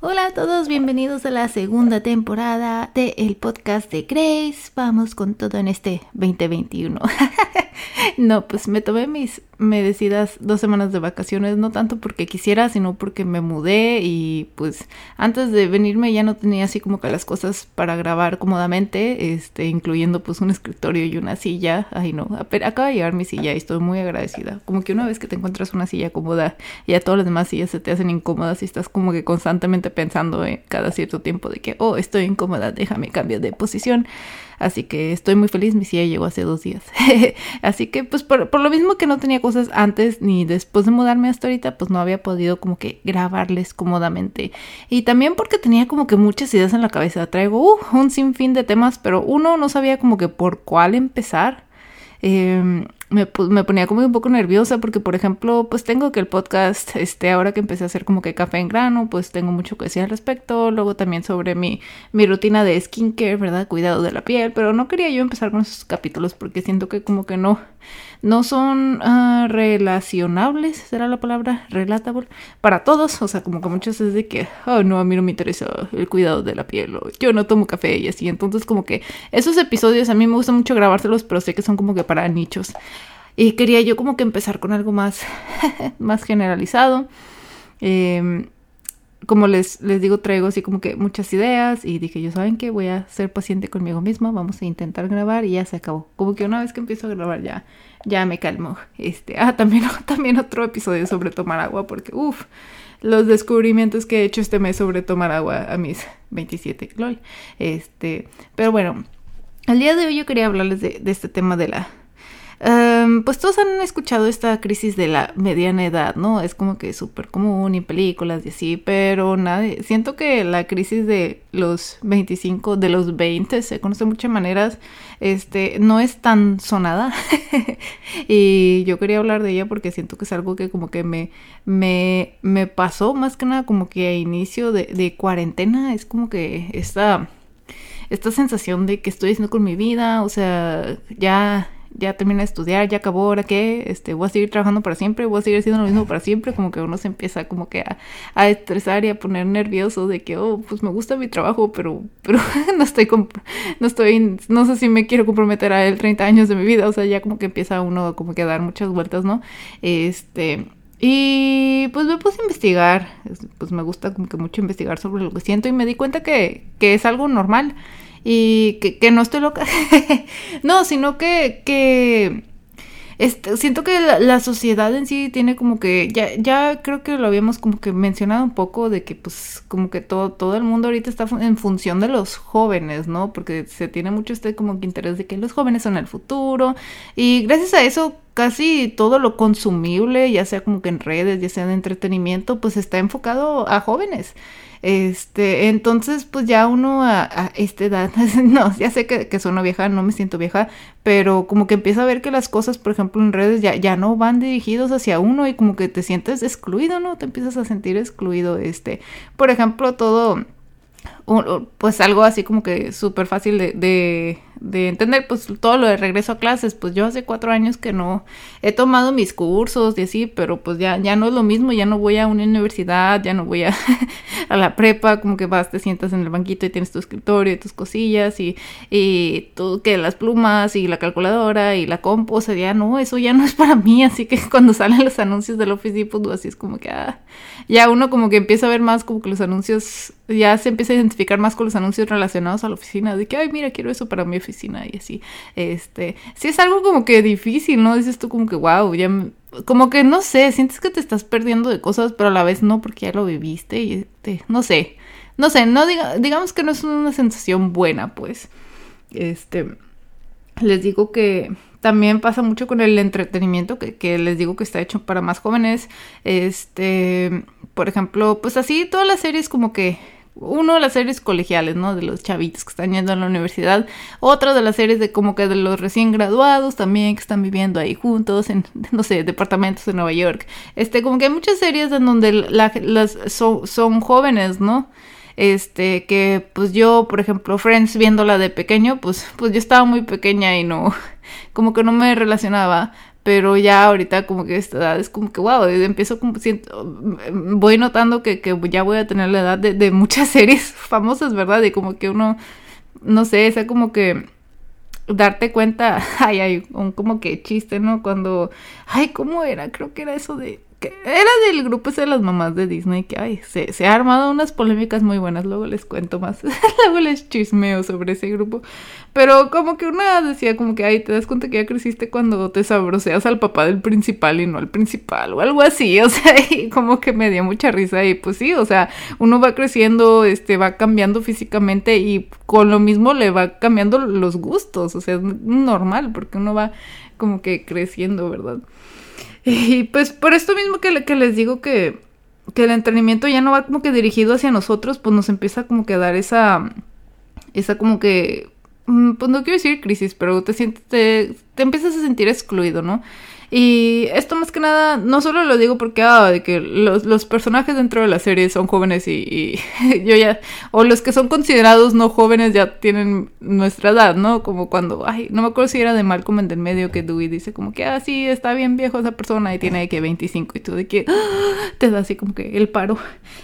Hola a todos, bienvenidos a la segunda temporada del el podcast de Grace. Vamos con todo en este 2021. no, pues me tomé mis merecidas dos semanas de vacaciones, no tanto porque quisiera, sino porque me mudé y pues antes de venirme ya no tenía así como que las cosas para grabar cómodamente, este, incluyendo pues un escritorio y una silla. Ay no, acaba de llegar mi silla y estoy muy agradecida. Como que una vez que te encuentras una silla cómoda, ya todas las demás sillas se te hacen incómodas y estás como que constantemente pensando en cada cierto tiempo de que, oh, estoy incómoda, déjame cambiar de posición. Así que estoy muy feliz, mi silla llegó hace dos días. Así que pues por, por, lo mismo que no tenía cosas antes ni después de mudarme hasta ahorita, pues no había podido como que grabarles cómodamente. Y también porque tenía como que muchas ideas en la cabeza. Traigo uh, un sinfín de temas, pero uno no sabía como que por cuál empezar. Eh, me, me, ponía como un poco nerviosa porque, por ejemplo, pues tengo que el podcast, este, ahora que empecé a hacer como que café en grano, pues tengo mucho que decir al respecto. Luego también sobre mi, mi rutina de skincare, ¿verdad? Cuidado de la piel, pero no quería yo empezar con esos capítulos porque siento que como que no, no son uh, relacionables, será la palabra, relatable, para todos. O sea, como que muchos es de que, oh, no, a mí no me interesa el cuidado de la piel, o yo no tomo café y así. Entonces, como que esos episodios a mí me gusta mucho grabárselos, pero sé que son como que para nichos. Y quería yo como que empezar con algo más, más generalizado. Eh, como les, les digo, traigo así como que muchas ideas y dije, yo saben que voy a ser paciente conmigo misma, vamos a intentar grabar y ya se acabó. Como que una vez que empiezo a grabar ya, ya me calmo. Este, ah, también, también otro episodio sobre tomar agua porque, uff, los descubrimientos que he hecho este mes sobre tomar agua a mis 27, lol. Este, pero bueno, el día de hoy yo quería hablarles de este tema de la Um, pues todos han escuchado esta crisis de la mediana edad, ¿no? Es como que súper común en películas y así, pero nadie, siento que la crisis de los 25, de los 20, se conoce de muchas maneras, este, no es tan sonada. y yo quería hablar de ella porque siento que es algo que como que me, me, me pasó más que nada como que a inicio de, de cuarentena, es como que esta esta sensación de que estoy haciendo con mi vida, o sea, ya ya terminé de estudiar, ya acabó, ahora qué, este, voy a seguir trabajando para siempre, voy a seguir haciendo lo mismo para siempre, como que uno se empieza como que a, a estresar y a poner nervioso de que, oh, pues me gusta mi trabajo, pero, pero no estoy, no estoy, no sé si me quiero comprometer a él 30 años de mi vida, o sea, ya como que empieza uno como que a dar muchas vueltas, ¿no? Este, y pues me puse a investigar, pues me gusta como que mucho investigar sobre lo que siento y me di cuenta que, que es algo normal y que, no estoy loca. no, sino que, este, siento que la, sociedad en sí tiene como que, ya, ya creo que lo habíamos como que mencionado un poco de que pues como que todo, todo el mundo ahorita está en función de los jóvenes, ¿no? Porque se tiene mucho este como que interés de que los jóvenes son el futuro y gracias a eso casi todo lo consumible, ya sea como que en redes, ya sea de entretenimiento, pues está enfocado a jóvenes. Este, entonces, pues ya uno a, a esta edad, no, ya sé que, que sueno vieja, no me siento vieja, pero como que empieza a ver que las cosas, por ejemplo, en redes ya, ya no van dirigidos hacia uno y como que te sientes excluido, ¿no? Te empiezas a sentir excluido, este, por ejemplo, todo, pues algo así como que súper fácil de de entender pues todo lo de regreso a clases, pues yo hace cuatro años que no he tomado mis cursos y así, pero pues ya, ya no es lo mismo, ya no voy a una universidad, ya no voy a, a la prepa, como que vas, te sientas en el banquito y tienes tu escritorio y tus cosillas y, y tú que las plumas y la calculadora y la compu, o sea, ya no, eso ya no es para mí, así que cuando salen los anuncios del Office Depot, así es como que, ah, ya uno como que empieza a ver más como que los anuncios, ya se empieza a más con los anuncios relacionados a la oficina, de que, ay, mira, quiero eso para mi oficina y así. Este, sí es algo como que difícil, ¿no? Dices tú como que, wow, ya, como que no sé, sientes que te estás perdiendo de cosas, pero a la vez no, porque ya lo viviste y, este, no sé, no sé, no diga, digamos que no es una sensación buena, pues. Este, les digo que también pasa mucho con el entretenimiento, que, que, les digo que está hecho para más jóvenes. Este, por ejemplo, pues así todas las series como que uno de las series colegiales, ¿no? De los chavitos que están yendo a la universidad. Otra de las series de como que de los recién graduados también que están viviendo ahí juntos en, no sé, departamentos de Nueva York. Este, como que hay muchas series en donde las son, son jóvenes, ¿no? Este, que pues yo, por ejemplo, Friends viéndola de pequeño, pues, pues yo estaba muy pequeña y no, como que no me relacionaba pero ya ahorita como que esta edad es como que, wow, empiezo como, siento, voy notando que, que ya voy a tener la edad de, de muchas series famosas, ¿verdad? Y como que uno, no sé, sea como que darte cuenta, ay, hay un como que chiste, ¿no? Cuando, ay, ¿cómo era? Creo que era eso de que era del grupo ese de las mamás de Disney, que ay, se, ha armado unas polémicas muy buenas, luego les cuento más, luego les chismeo sobre ese grupo, pero como que una decía como que, ay, te das cuenta que ya creciste cuando te sabroseas al papá del principal y no al principal, o algo así, o sea, y como que me dio mucha risa, y pues sí, o sea, uno va creciendo, este, va cambiando físicamente y con lo mismo le va cambiando los gustos, o sea, es normal, porque uno va como que creciendo, ¿verdad? Y pues por esto mismo que, les digo que, que el entrenamiento ya no va como que dirigido hacia nosotros, pues nos empieza como que a dar esa, esa como que, mm, pues no quiero decir crisis, pero te sientes, te, te empiezas a sentir excluido, ¿no? Y esto más que nada, no solo lo digo porque, ah, de que los, los, personajes dentro de la serie son jóvenes y, yo ya, o los que son considerados no jóvenes ya tienen nuestra edad, ¿no? Como cuando, ay, no me acuerdo si era de Malcolm en del medio que Dewey dice como que, ah, sí, está bien viejo esa persona y tiene que 25 y tú de que te da así como que el paro.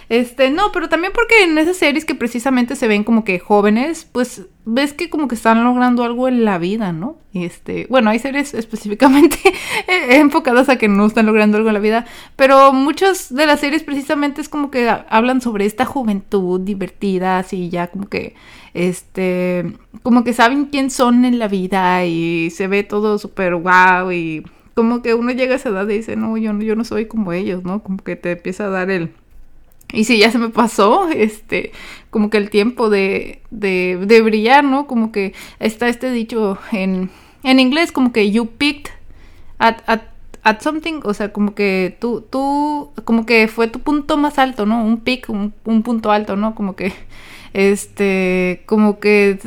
Este, no, pero también porque en esas series que precisamente se ven como que jóvenes, pues ves que como que están logrando algo en la vida, ¿no? Este, bueno, hay series específicamente enfocadas a que no están logrando algo en la vida, pero muchas de las series precisamente es como que hablan sobre esta juventud divertida, así ya como que este, como que saben quién son en la vida y se ve todo súper guau y como que uno llega a esa edad y dice, "No, yo no yo no soy como ellos", ¿no? Como que te empieza a dar el y si ya se me pasó, este, como que el tiempo de, de, de brillar, ¿no? Como que está este dicho en, en inglés, como que you picked at, at, at something, o sea, como que tú, tú, como que fue tu punto más alto, ¿no? Un pick, un, un punto alto, ¿no? Como que, este, como que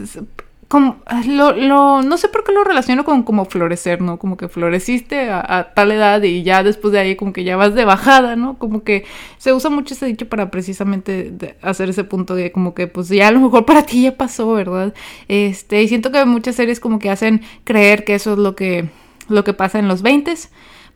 como, lo, lo, no sé por qué lo relaciono con como florecer, ¿no? Como que floreciste a, tal edad y ya después de ahí como que ya vas de bajada, ¿no? Como que se usa mucho ese dicho para precisamente hacer ese punto de como que pues ya a lo mejor para ti ya pasó, ¿verdad? Este, y siento que muchas series como que hacen creer que eso es lo que, lo que pasa en los 20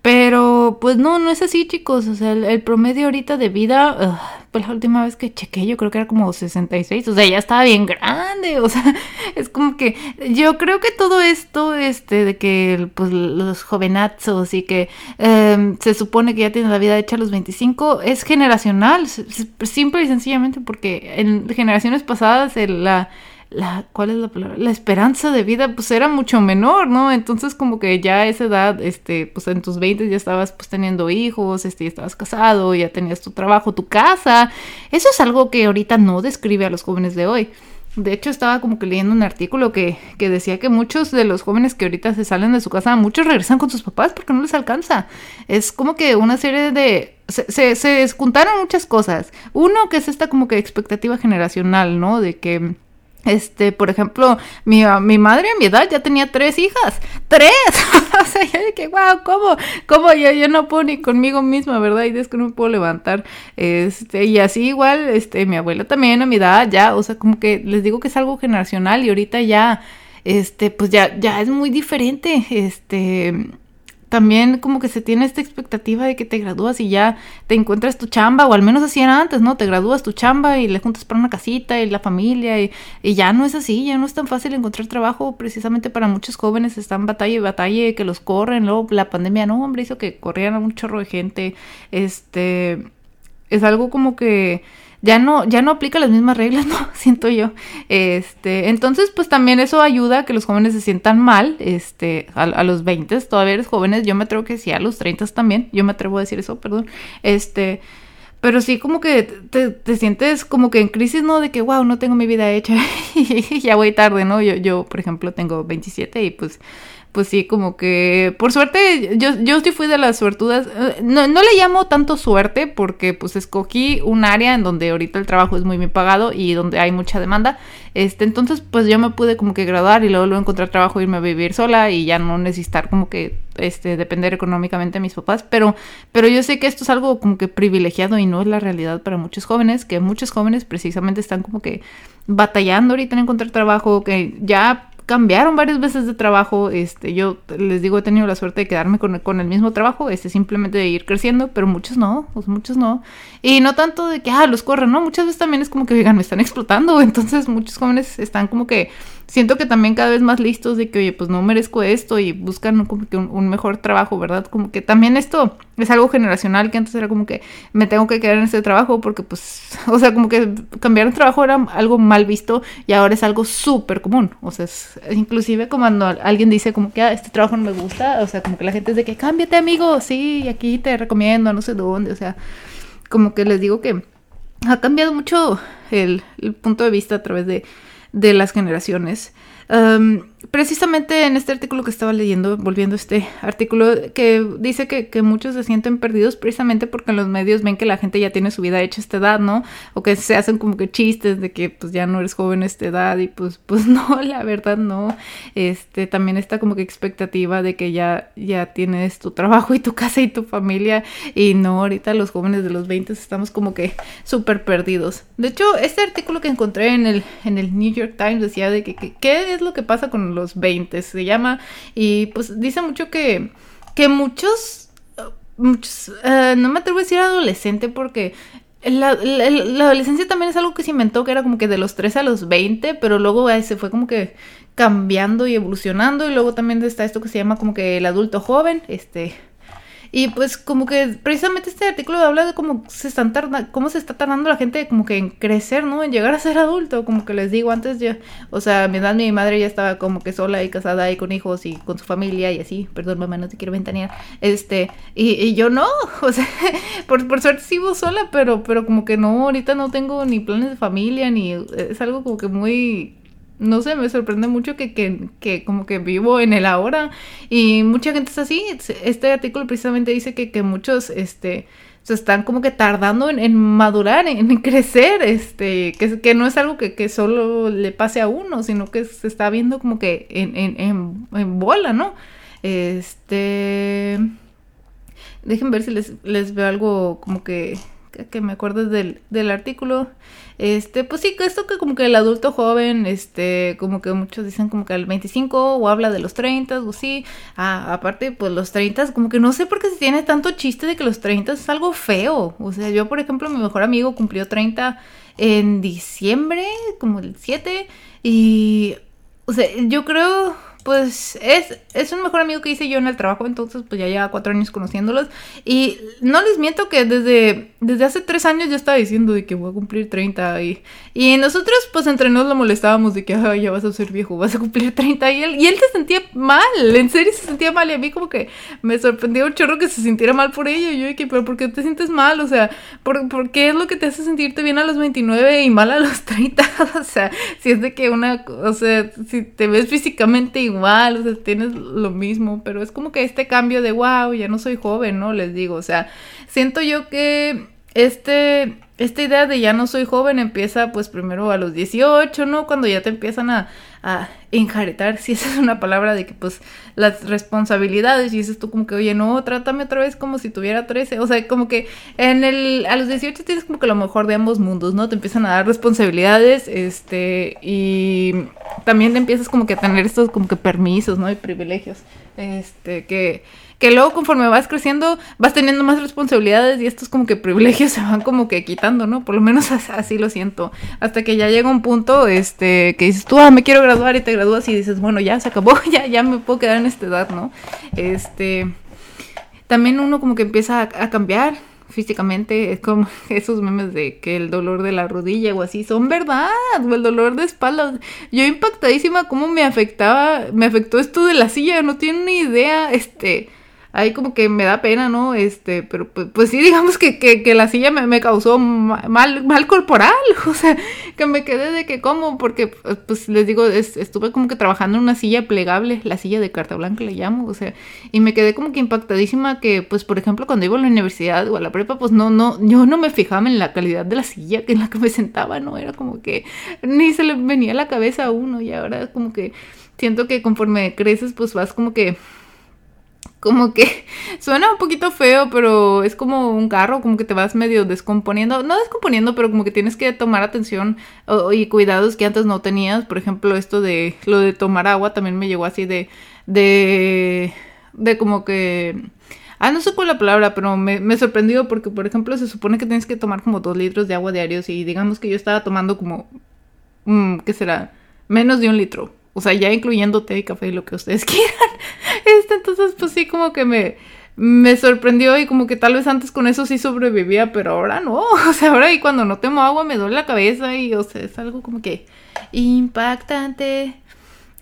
pero pues no, no es así chicos, o sea, el, promedio ahorita de vida, pues la última vez que chequé yo creo que era como 66, o sea, ya estaba bien grande, o sea, es como que yo creo que todo esto, este, de que pues los jovenazos y que em, se supone que ya tienen la vida hecha a los 25, es generacional, simple y sencillamente porque en generaciones pasadas la la, ¿cuál es la palabra? La esperanza de vida, pues era mucho menor, ¿no? Entonces como que ya a esa edad, este, pues en tus 20 ya estabas pues teniendo hijos, este, ya estabas casado, ya tenías tu trabajo, tu casa. Eso es algo que ahorita no describe a los jóvenes de hoy. De hecho, estaba como que leyendo un artículo que, que, decía que muchos de los jóvenes que ahorita se salen de su casa, muchos regresan con sus papás porque no les alcanza. Es como que una serie de... Se, se, se juntaron muchas cosas. Uno que es esta como que expectativa generacional, ¿no? De que este, por ejemplo, mi, mi madre a mi edad ya tenía tres hijas. ¡Tres! o sea, yo dije, wow, ¿cómo? ¿Cómo? Yo, no puedo ni conmigo misma, ¿verdad? Y es que no me puedo levantar. Este, y así igual, este, mi abuela también a mi edad ya, o sea, como que les digo que es algo generacional y ahorita ya, este, pues ya, ya es muy diferente. Este, también como que se tiene esta expectativa de que te gradúas y ya te encuentras tu chamba, o al menos así era antes, ¿no? Te gradúas tu chamba y le juntas para una casita y la familia, y, ya no es así, ya no es tan fácil encontrar trabajo, precisamente para muchos jóvenes están batalla y batalla que los corren, luego la pandemia, no, hombre, hizo que corrieran a un chorro de gente, este, es algo como que ya no, ya no aplica las mismas reglas, ¿no? Siento yo. Este, entonces, pues también eso ayuda a que los jóvenes se sientan mal, este, a, los 20, todavía eres jóvenes, yo me atrevo que sí, a los 30 también, yo me atrevo a decir eso, perdón, este, pero sí como que te, te, sientes como que en crisis, ¿no? De que, wow, no tengo mi vida hecha y ya voy tarde, ¿no? Yo, yo, por ejemplo, tengo 27 y pues pues sí, como que por suerte, yo, yo sí fui de las suertudas, eh, no, no le llamo tanto suerte porque pues escogí un área en donde ahorita el trabajo es muy bien pagado y donde hay mucha demanda, este, entonces pues yo me pude como que graduar y luego, encontrar trabajo, irme a vivir sola y ya no necesitar como que este, depender económicamente de mis papás, pero, pero yo sé que esto es algo como que privilegiado y no es la realidad para muchos jóvenes, que muchos jóvenes precisamente están como que batallando ahorita en encontrar trabajo, que ya cambiaron varias veces de trabajo. Este, yo les digo, he tenido la suerte de quedarme con, el mismo trabajo, este, simplemente de ir creciendo, pero muchos no, pues muchos no. Y no tanto de que, ah, los corren, ¿no? Muchas veces también es como que, digan, me están explotando. Entonces muchos jóvenes están como que siento que también cada vez más listos de que, oye, pues no merezco esto y buscan como que un, mejor trabajo, ¿verdad? Como que también esto es algo generacional que antes era como que me tengo que quedar en este trabajo porque pues, o sea, como que cambiar de trabajo era algo mal visto y ahora es algo súper común. O sea, es, inclusive cuando alguien dice como que ah, este trabajo no me gusta, o sea, como que la gente es de que cámbiate amigo, sí, aquí te recomiendo, no sé dónde, o sea, como que les digo que ha cambiado mucho el punto de vista a través de de las generaciones. Precisamente en este artículo que estaba leyendo, volviendo a este artículo, que dice que, muchos se sienten perdidos precisamente porque los medios ven que la gente ya tiene su vida hecha a esta edad, ¿no? O que se hacen como que chistes de que pues ya no eres joven a esta edad y pues, pues no, la verdad no. Este, también está como que expectativa de que ya, ya tienes tu trabajo y tu casa y tu familia y no, ahorita los jóvenes de los 20 estamos como que súper perdidos. De hecho, este artículo que encontré en el, en el New York Times decía de que, qué es lo que pasa con los 20, se llama, y pues dice mucho que, que muchos, muchos, eh, no me atrevo a decir adolescente porque la, adolescencia también es algo que se inventó, que era como que de los 13 a los 20, pero luego se fue como que cambiando y evolucionando, y luego también está esto que se llama como que el adulto joven, este, y pues como que precisamente este artículo habla de cómo se están tardando, cómo se está tardando la gente como que en crecer, ¿no? En llegar a ser adulto, como que les digo antes ya, o sea, mi edad mi madre ya estaba como que sola y casada y con hijos y con su familia y así, perdón mamá, no te quiero ventanear, este, y, yo no, o sea, por, por suerte sigo sola, pero, pero como que no, ahorita no tengo ni planes de familia, ni, es algo como que muy no sé, me sorprende mucho que, que, que, como que vivo en el ahora y mucha gente es así. Este artículo precisamente dice que, que muchos, este, se están como que tardando en, madurar, en, crecer, este, que, que no es algo que, que, solo le pase a uno, sino que se está viendo como que en, en, en bola, ¿no? Este... Dejen ver si les, les veo algo como que que me acuerdes del, del artículo. Este, pues sí, esto que como que el adulto joven, este, como que muchos dicen como que al 25 o habla de los 30 o sí. Ah, aparte, pues los 30, como que no sé por qué se tiene tanto chiste de que los 30 es algo feo. O sea, yo, por ejemplo, mi mejor amigo cumplió 30 en diciembre, como el 7, y, o sea, yo creo pues es, es un mejor amigo que hice yo en el trabajo, entonces pues ya lleva cuatro años conociéndolos. Y no les miento que desde, desde hace tres años ya estaba diciendo de que voy a cumplir 30 y, y nosotros pues entre nos lo molestábamos de que ya vas a ser viejo, vas a cumplir 30 y él, y él se sentía mal, en serio se sentía mal y a mí como que me sorprendió un chorro que se sintiera mal por ello. Y yo dije, pero ¿por qué te sientes mal? O sea, ¿por, ¿por qué es lo que te hace sentirte bien a los 29 y mal a los 30? o sea, si es de que una, o sea, si te ves físicamente igual, o sea, tienes lo mismo, pero es como que este cambio de, wow, ya no soy joven, ¿no? Les digo, o sea, siento yo que este, esta idea de ya no soy joven empieza pues primero a los 18, ¿no? Cuando ya te empiezan a, a enjaretar, si esa es una palabra de que pues las responsabilidades y dices tú como que, oye, no, trátame otra vez como si tuviera 13, o sea, como que en el, a los 18 tienes como que lo mejor de ambos mundos, ¿no? Te empiezan a dar responsabilidades, este, y también te empiezas como que a tener estos como que permisos, ¿no? Y privilegios, este, que que luego conforme vas creciendo vas teniendo más responsabilidades y estos como que privilegios se van como que quitando, ¿no? Por lo menos así lo siento. Hasta que ya llega un punto este que dices, tú, ah, me quiero graduar y te gradúas y dices, bueno, ya se acabó, ya, ya me puedo quedar en esta edad, ¿no? Este, también uno como que empieza a, cambiar físicamente, es como esos memes de que el dolor de la rodilla o así son verdad, o el dolor de espalda. Yo impactadísima cómo me afectaba, me afectó esto de la silla, no tienen ni idea, este, ahí como que me da pena, ¿no? Este, pero pues, pues sí, digamos que, que, la silla me, causó mal, mal corporal, o sea, que me quedé de que como, porque pues les digo, estuve como que trabajando en una silla plegable, la silla de carta blanca le llamo, o sea, y me quedé como que impactadísima que, pues por ejemplo, cuando iba a la universidad o a la prepa, pues no, no, yo no me fijaba en la calidad de la silla en la que me sentaba, ¿no? Era como que ni se le venía a la cabeza a uno y ahora como que siento que conforme creces, pues vas como que como que suena un poquito feo, pero es como un carro, como que te vas medio descomponiendo, no descomponiendo, pero como que tienes que tomar atención y cuidados que antes no tenías. Por ejemplo, esto de lo de tomar agua también me llegó así de, de, de como que... Ah, no sé cuál la palabra, pero me, me sorprendió porque, por ejemplo, se supone que tienes que tomar como dos litros de agua diarios y digamos que yo estaba tomando como, mm, ¿qué será? Menos de un litro. O sea, ya incluyendo té y café y lo que ustedes quieran. Este, entonces, pues sí, como que me, me sorprendió y como que tal vez antes con eso sí sobrevivía, pero ahora no. O sea, ahora y cuando no tomo agua me duele la cabeza y, o sea, es algo como que impactante.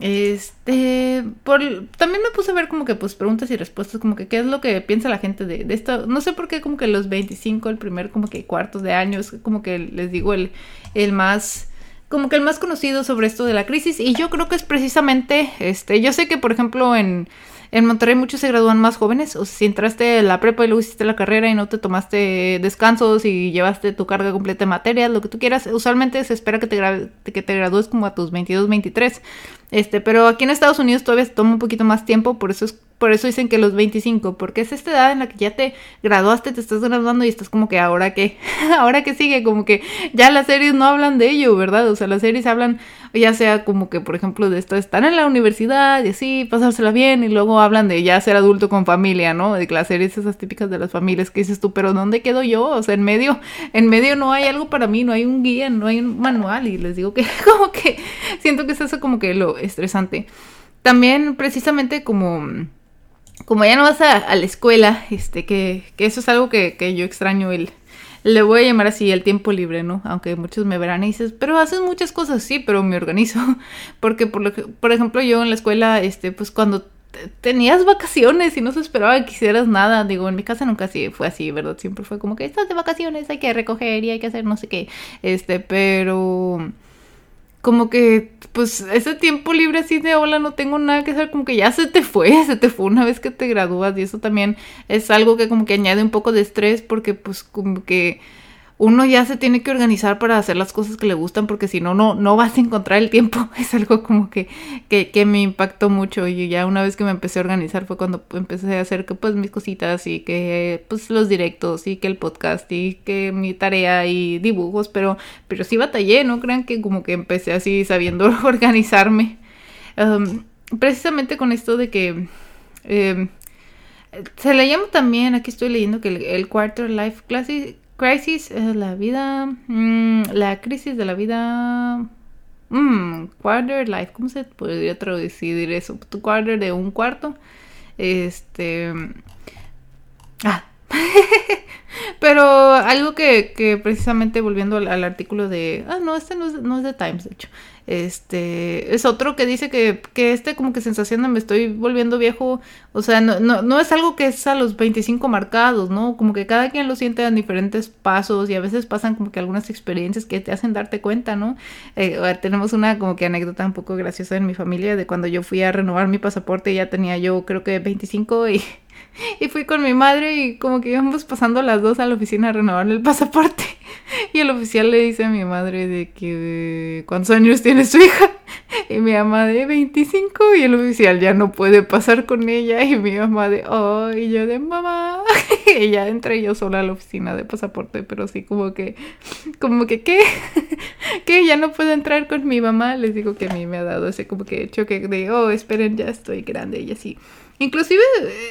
Este, por, también me puse a ver como que pues preguntas y respuestas, como que qué es lo que piensa la gente de, de esto. No sé por qué como que los 25, el primer como que cuartos de años, como que les digo el, el más como que el más conocido sobre esto de la crisis y yo creo que es precisamente este yo sé que por ejemplo en en Monterrey muchos se gradúan más jóvenes, o sea, si entraste a la prepa y luego hiciste la carrera y no te tomaste descansos y llevaste tu carga completa de materias, lo que tú quieras, usualmente se espera que te, que te gradúes como a tus 22, 23. Este, pero aquí en Estados Unidos todavía se toma un poquito más tiempo, por eso es por eso dicen que los 25, porque es esta edad en la que ya te graduaste, te estás graduando y estás como que ahora que, ahora que sigue, como que ya las series no hablan de ello, ¿verdad? O sea, las series hablan ya sea como que, por ejemplo, de esto, estar en la universidad y así, pasársela bien, y luego hablan de ya ser adulto con familia, ¿no? De las series esas típicas de las familias que dices tú, pero ¿dónde quedo yo? O sea, en medio, en medio no hay algo para mí, no hay un guía, no hay un manual, y les digo que como que siento que es eso como que lo estresante. También precisamente como como ya no vas a, la escuela, este, que, que, eso es algo que, que yo extraño el, le voy a llamar así el tiempo libre, ¿no? Aunque muchos me verán y dices, pero haces muchas cosas, sí, pero me organizo. Porque, por, lo que, por ejemplo, yo en la escuela, este, pues cuando tenías vacaciones y no se esperaba que hicieras nada. Digo, en mi casa nunca así fue así, ¿verdad? Siempre fue como que estás de vacaciones, hay que recoger y hay que hacer no sé qué. Este, pero como que, pues, ese tiempo libre así de hola, no tengo nada que hacer, como que ya se te fue, se te fue una vez que te gradúas y eso también es algo que como que añade un poco de estrés porque pues como que uno ya se tiene que organizar para hacer las cosas que le gustan porque si no, no, vas a encontrar el tiempo. Es algo como que, que, que, me impactó mucho y ya una vez que me empecé a organizar fue cuando empecé a hacer que pues mis cositas y que pues los directos y que el podcast y que mi tarea y dibujos, pero, pero sí batallé, no crean que como que empecé así sabiendo organizarme. precisamente con esto de que... Em, se le llama también, aquí estoy leyendo que el, el Quarter Life Classic Crisis es la vida. Mm, la crisis de la vida. Mm, quarter life. ¿Cómo se podría traducir eso? Tu quarter de un cuarto. Este. Ah. Pero algo que, que precisamente volviendo al, al, artículo de. Ah, no, este no es, no es de Times, de hecho. Este, es otro que dice que, que este como que sensación de me estoy volviendo viejo, o sea, no, no, no es algo que es a los 25 marcados, ¿no? Como que cada quien lo siente en diferentes pasos y a veces pasan como que algunas experiencias que te hacen darte cuenta, ¿no? Eh, tenemos una como que anécdota un poco graciosa en mi familia de cuando yo fui a renovar mi pasaporte, ya tenía yo creo que 25 y y fui con mi madre y como que íbamos pasando las dos a la oficina a renovar el pasaporte. Y el oficial le dice a mi madre de que cuántos años tiene su hija. Y mi mamá de 25 y el oficial ya no puede pasar con ella. Y mi mamá de, oh, y yo de mamá. Y ya entré yo sola a la oficina de pasaporte, pero sí como que, como que, ¿qué? ¿Qué? Ya no puedo entrar con mi mamá. Les digo que a mí me ha dado ese como que choque de, oh, esperen, ya estoy grande y así. Inclusive,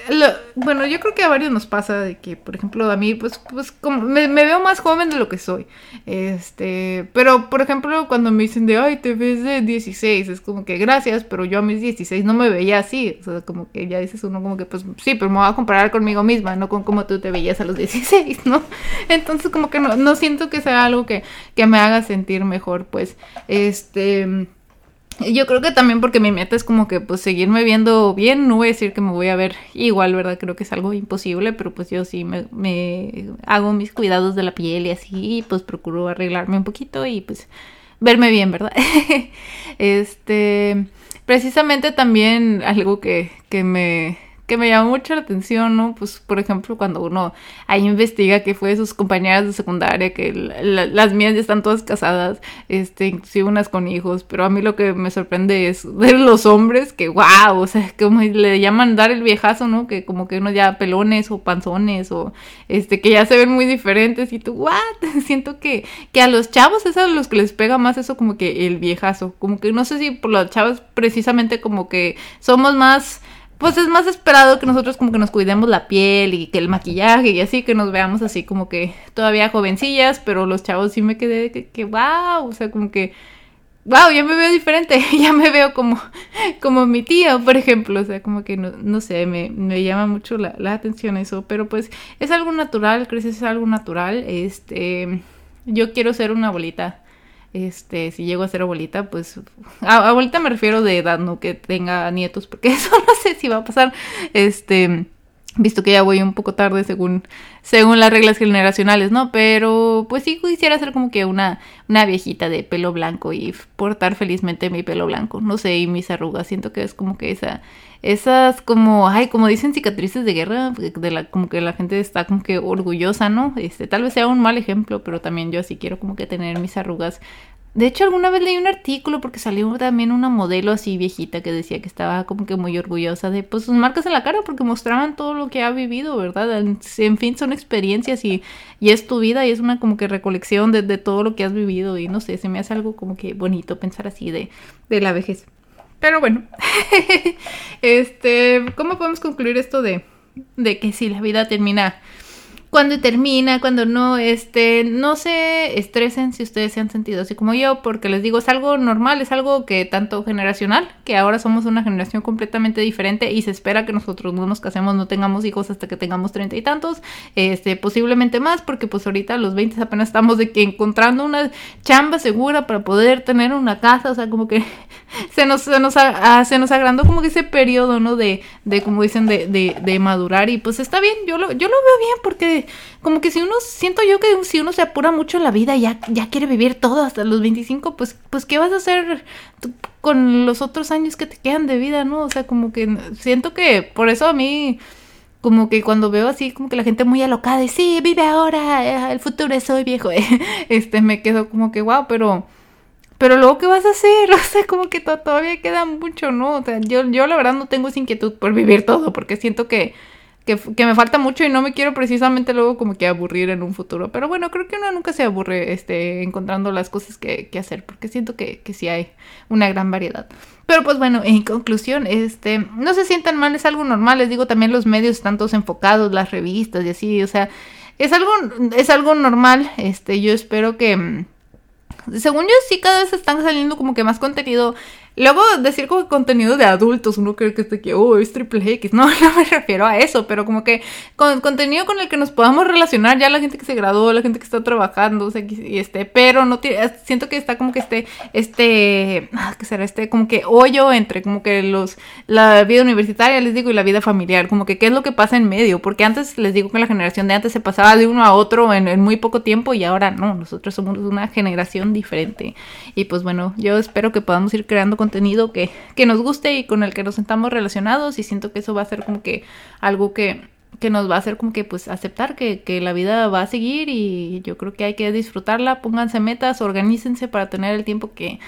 eh, bueno, yo creo que a varios nos pasa de que, por ejemplo, a mí, pues, pues como me, veo más joven de lo que soy. Este, pero, por ejemplo, cuando me dicen de, ay, te ves de 16, es como que gracias, pero yo a mis 16 no me veía así. O sea, como que ya dices uno como que, pues, sí, pero me voy a comparar conmigo misma, no con cómo tú te veías a los 16, ¿no? Entonces, como que no, no siento que sea algo que, que me haga sentir mejor, pues, este yo creo que también porque mi meta es como que pues seguirme viendo bien, no voy a decir que me voy a ver igual, ¿verdad? Creo que es algo imposible, pero pues yo sí me, hago mis cuidados de la piel y así, pues procuro arreglarme un poquito y pues verme bien, ¿verdad? este, precisamente también algo que, que me que me llamó mucho la atención, ¿no? Pues, por ejemplo, cuando uno ahí investiga que fue de sus compañeras de secundaria, que las mías ya están todas casadas, este, inclusive unas con hijos, pero a mí lo que me sorprende es de los hombres que, wow, o sea, como le llaman dar el viejazo, ¿no? Que como que uno ya pelones o panzones o, este, que ya se ven muy diferentes y tú, what? Siento que, que a los chavos es a los que les pega más eso como que el viejazo, como que no sé si por los chavos precisamente como que somos más pues es más esperado que nosotros como que nos cuidemos la piel y que el maquillaje y así, que nos veamos así como que todavía jovencillas, pero los chavos sí me quedé que, que wow, o sea, como que, wow, ya me veo diferente, ya me veo como, como mi tío, por ejemplo, o sea, como que no, no sé, me, me llama mucho la, la atención eso, pero pues es algo natural, creces es algo natural, este, yo quiero ser una abuelita este, si llego a ser abuelita, pues, a, abuelita me refiero de edad, no que tenga nietos, porque eso no sé si va a pasar, este, visto que ya voy un poco tarde según, según las reglas generacionales, ¿no? Pero pues sí quisiera ser como que una, una viejita de pelo blanco y portar felizmente mi pelo blanco, no sé, y mis arrugas, siento que es como que esa, esas como, ay, como dicen cicatrices de guerra, de la, como que la gente está como que orgullosa, ¿no? Este, tal vez sea un mal ejemplo, pero también yo así quiero como que tener mis arrugas. De hecho, alguna vez leí un artículo porque salió también una modelo así viejita que decía que estaba como que muy orgullosa de pues sus marcas en la cara porque mostraban todo lo que ha vivido, ¿verdad? En, fin, son experiencias y, y, es tu vida y es una como que recolección de, de, todo lo que has vivido y no sé, se me hace algo como que bonito pensar así de, de la vejez. Pero bueno, este, ¿cómo podemos concluir esto de, de que si la vida termina cuando termina, cuando no, este, no se estresen si ustedes se han sentido así como yo, porque les digo, es algo normal, es algo que tanto generacional, que ahora somos una generación completamente diferente y se espera que nosotros no nos casemos, no tengamos hijos hasta que tengamos treinta y tantos, este, posiblemente más, porque pues ahorita a los 20 apenas estamos de que encontrando una chamba segura para poder tener una casa, o sea, como que se nos, se nos, se nos agrandó como que ese periodo, ¿no? De, de como dicen, de, de, de madurar y pues está bien, yo lo, yo lo veo bien porque como que si uno, siento yo que si uno se apura mucho en la vida y ya, ya quiere vivir todo hasta los 25, pues, pues ¿qué vas a hacer con los otros años que te quedan de vida, no? O sea, como que siento que por eso a mí como que cuando veo así como que la gente muy alocada y sí, vive ahora, eh, el futuro es hoy viejo, este me quedo como que wow, pero pero luego qué vas a hacer, o sea, como que todavía queda mucho, ¿no? O sea, yo yo la verdad no tengo esa inquietud por vivir todo porque siento que que, me falta mucho y no me quiero precisamente luego como que aburrir en un futuro. Pero bueno, creo que uno nunca se aburre este, encontrando las cosas que, que hacer, porque siento que, que sí hay una gran variedad. Pero pues bueno, en conclusión, este, no se sientan mal, es algo normal, les digo también los medios están todos enfocados, las revistas y así, o sea, es algo, es algo normal, este, yo espero que, según yo sí cada vez están saliendo como que más contenido Luego, decir como contenido de adultos, uno cree que este que, oh, es triple X. No, no me refiero a eso, pero como que con contenido con el que nos podamos relacionar, ya la gente que se graduó, la gente que está trabajando, o sea, y este, pero no tiene, siento que está como que este, este, ah, ¿qué será? Este, como que hoyo entre como que los, la vida universitaria, les digo, y la vida familiar, como que qué es lo que pasa en medio, porque antes les digo que la generación de antes se pasaba de uno a otro en, en muy poco tiempo y ahora no, nosotros somos una generación diferente. Y pues bueno, yo espero que podamos ir creando contenido que, que nos guste y con el que nos sentamos relacionados y siento que eso va a ser como que algo que, que nos va a hacer como que pues aceptar que, que, la vida va a seguir y yo creo que hay que disfrutarla, pónganse metas, organícense para tener el tiempo que,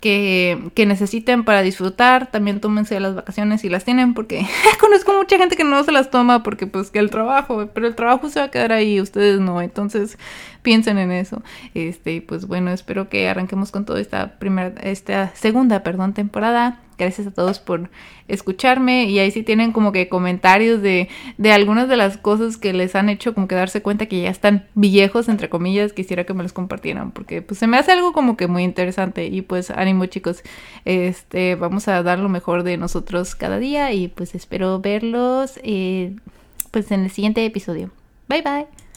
que, que necesiten para disfrutar, también tómense las vacaciones si las tienen, porque conozco mucha gente que no se las toma porque pues que el trabajo, pero el trabajo se va a quedar ahí, ustedes no, entonces piensen en eso. Este, pues bueno, espero que arranquemos con toda esta primera, esta segunda, perdón, temporada. Gracias a todos por escucharme y ahí sí tienen como que comentarios de, de algunas de las cosas que les han hecho como que darse cuenta que ya están viejos, entre comillas, quisiera que me los compartieran porque pues se me hace algo como que muy interesante y pues ánimo chicos, este, vamos a dar lo mejor de nosotros cada día y pues espero verlos eh, pues en el siguiente episodio. Bye bye.